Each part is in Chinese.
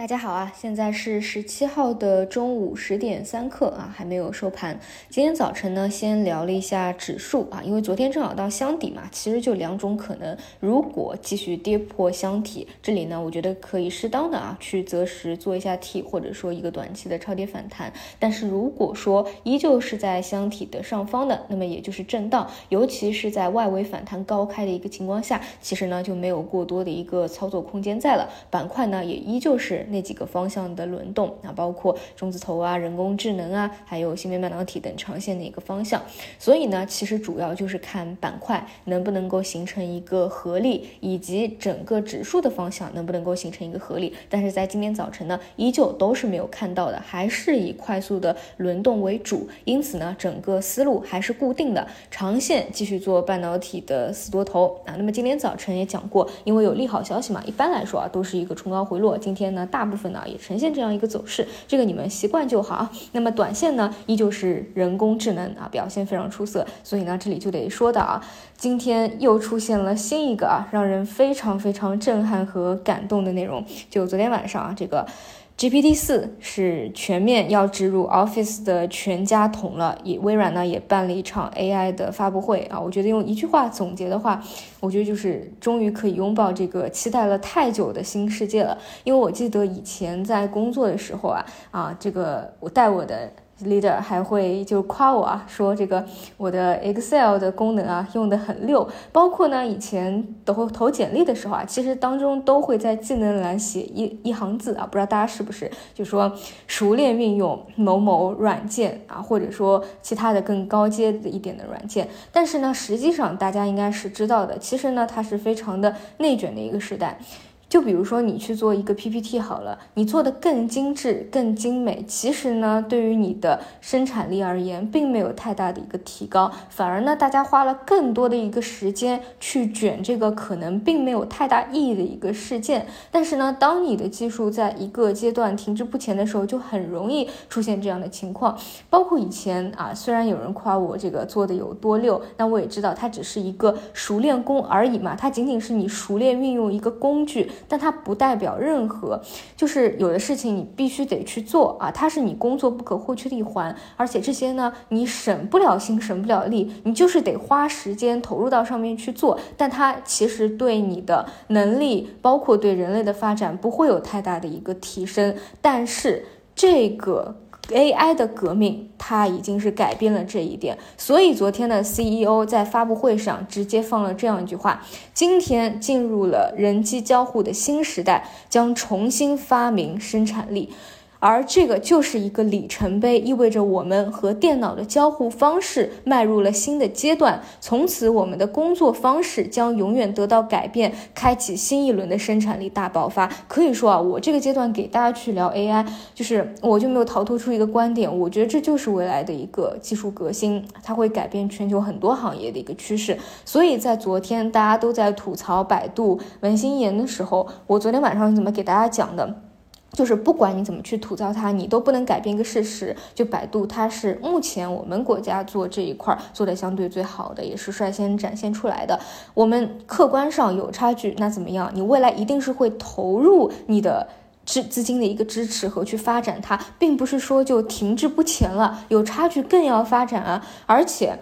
大家好啊，现在是十七号的中午十点三刻啊，还没有收盘。今天早晨呢，先聊了一下指数啊，因为昨天正好到箱底嘛，其实就两种可能。如果继续跌破箱体，这里呢，我觉得可以适当的啊去择时做一下 T，或者说一个短期的超跌反弹。但是如果说依旧是在箱体的上方的，那么也就是震荡，尤其是在外围反弹高开的一个情况下，其实呢就没有过多的一个操作空间在了。板块呢也依旧是。那几个方向的轮动啊，包括中字头啊、人工智能啊，还有芯片半导体等长线的一个方向。所以呢，其实主要就是看板块能不能够形成一个合力，以及整个指数的方向能不能够形成一个合力。但是在今天早晨呢，依旧都是没有看到的，还是以快速的轮动为主。因此呢，整个思路还是固定的，长线继续做半导体的死多头啊。那么今天早晨也讲过，因为有利好消息嘛，一般来说啊，都是一个冲高回落。今天呢，大。大部分呢也呈现这样一个走势，这个你们习惯就好。那么短线呢，依旧是人工智能啊表现非常出色，所以呢这里就得说的啊，今天又出现了新一个啊让人非常非常震撼和感动的内容，就昨天晚上啊这个。GPT 四是全面要植入 Office 的全家桶了，也微软呢也办了一场 AI 的发布会啊。我觉得用一句话总结的话，我觉得就是终于可以拥抱这个期待了太久的新世界了。因为我记得以前在工作的时候啊啊，这个我带我的。Leader 还会就夸我啊，说这个我的 Excel 的功能啊用的很溜，包括呢以前投投简历的时候啊，其实当中都会在技能栏写一一行字啊，不知道大家是不是就说熟练运用某某软件啊，或者说其他的更高阶的一点的软件，但是呢，实际上大家应该是知道的，其实呢它是非常的内卷的一个时代。就比如说你去做一个 PPT 好了，你做的更精致、更精美，其实呢，对于你的生产力而言，并没有太大的一个提高，反而呢，大家花了更多的一个时间去卷这个可能并没有太大意义的一个事件。但是呢，当你的技术在一个阶段停滞不前的时候，就很容易出现这样的情况。包括以前啊，虽然有人夸我这个做的有多溜，那我也知道它只是一个熟练工而已嘛，它仅仅是你熟练运用一个工具。但它不代表任何，就是有的事情你必须得去做啊，它是你工作不可或缺的一环。而且这些呢，你省不了心，省不了力，你就是得花时间投入到上面去做。但它其实对你的能力，包括对人类的发展，不会有太大的一个提升。但是这个。AI 的革命，它已经是改变了这一点，所以昨天的 CEO 在发布会上直接放了这样一句话：今天进入了人机交互的新时代，将重新发明生产力。而这个就是一个里程碑，意味着我们和电脑的交互方式迈入了新的阶段。从此，我们的工作方式将永远得到改变，开启新一轮的生产力大爆发。可以说啊，我这个阶段给大家去聊 AI，就是我就没有逃脱出一个观点，我觉得这就是未来的一个技术革新，它会改变全球很多行业的一个趋势。所以在昨天大家都在吐槽百度文心言的时候，我昨天晚上怎么给大家讲的？就是不管你怎么去吐槽它，你都不能改变一个事实。就百度，它是目前我们国家做这一块做的相对最好的，也是率先展现出来的。我们客观上有差距，那怎么样？你未来一定是会投入你的资资金的一个支持和去发展它，并不是说就停滞不前了。有差距更要发展啊，而且。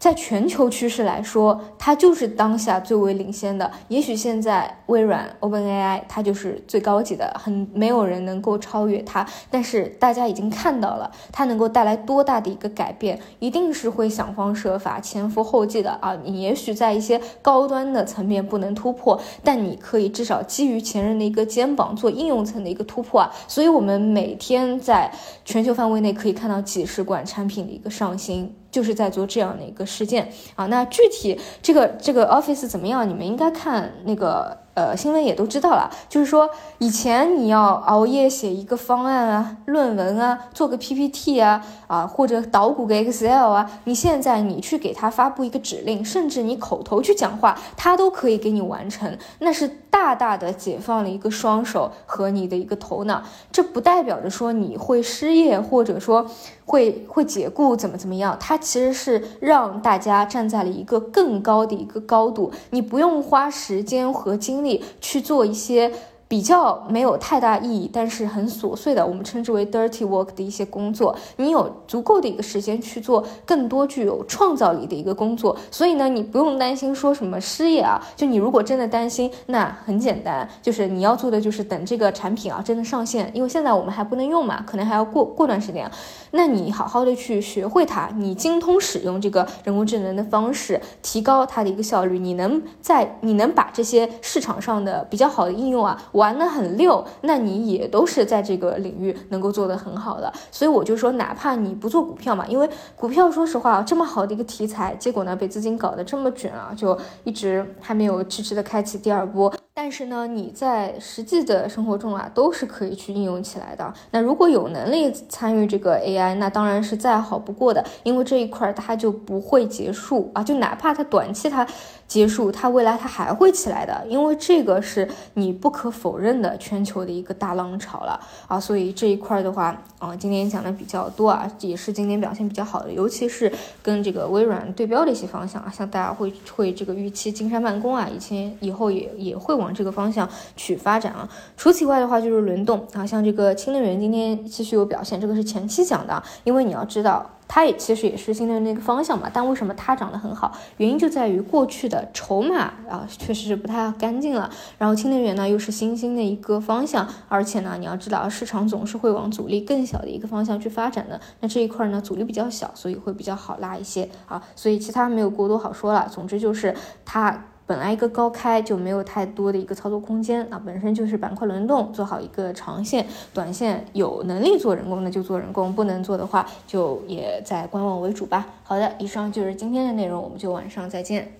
在全球趋势来说，它就是当下最为领先的。也许现在微软 OpenAI 它就是最高级的，很没有人能够超越它。但是大家已经看到了它能够带来多大的一个改变，一定是会想方设法前赴后继的啊！你也许在一些高端的层面不能突破，但你可以至少基于前人的一个肩膀做应用层的一个突破啊！所以我们每天在全球范围内可以看到几十款产品的一个上新。就是在做这样的一个事件啊，那具体这个这个 Office 怎么样？你们应该看那个。呃，新闻也都知道了，就是说以前你要熬夜写一个方案啊、论文啊、做个 PPT 啊啊，或者捣鼓个 Excel 啊，你现在你去给他发布一个指令，甚至你口头去讲话，他都可以给你完成，那是大大的解放了一个双手和你的一个头脑。这不代表着说你会失业，或者说会会解雇怎么怎么样，它其实是让大家站在了一个更高的一个高度，你不用花时间和精。力去做一些比较没有太大意义，但是很琐碎的，我们称之为 dirty work 的一些工作，你有足够的一个时间去做更多具有创造力的一个工作，所以呢，你不用担心说什么失业啊。就你如果真的担心，那很简单，就是你要做的就是等这个产品啊真的上线，因为现在我们还不能用嘛，可能还要过过段时间。那你好好的去学会它，你精通使用这个人工智能的方式，提高它的一个效率，你能在你能把这些市场上的比较好的应用啊。玩得很溜，那你也都是在这个领域能够做得很好的，所以我就说，哪怕你不做股票嘛，因为股票说实话，这么好的一个题材，结果呢被资金搞得这么卷啊，就一直还没有迟迟的开启第二波。但是呢，你在实际的生活中啊，都是可以去应用起来的。那如果有能力参与这个 AI，那当然是再好不过的，因为这一块它就不会结束啊，就哪怕它短期它。结束，它未来它还会起来的，因为这个是你不可否认的全球的一个大浪潮了啊，所以这一块的话，啊，今天讲的比较多啊，也是今天表现比较好的，尤其是跟这个微软对标的一些方向啊，像大家会会这个预期金山办公啊，以前以后也也会往这个方向去发展啊。除此以外的话，就是轮动啊，像这个氢能源今天继续有表现，这个是前期讲的，因为你要知道。它也其实也是新的那个方向嘛，但为什么它涨得很好？原因就在于过去的筹码啊，确实是不太干净了。然后氢能源呢，又是新兴的一个方向，而且呢，你要知道市场总是会往阻力更小的一个方向去发展的。那这一块呢，阻力比较小，所以会比较好拉一些啊。所以其他没有过多好说了。总之就是它。本来一个高开就没有太多的一个操作空间啊，本身就是板块轮动，做好一个长线、短线有能力做人工的就做人工，不能做的话就也在观望为主吧。好的，以上就是今天的内容，我们就晚上再见。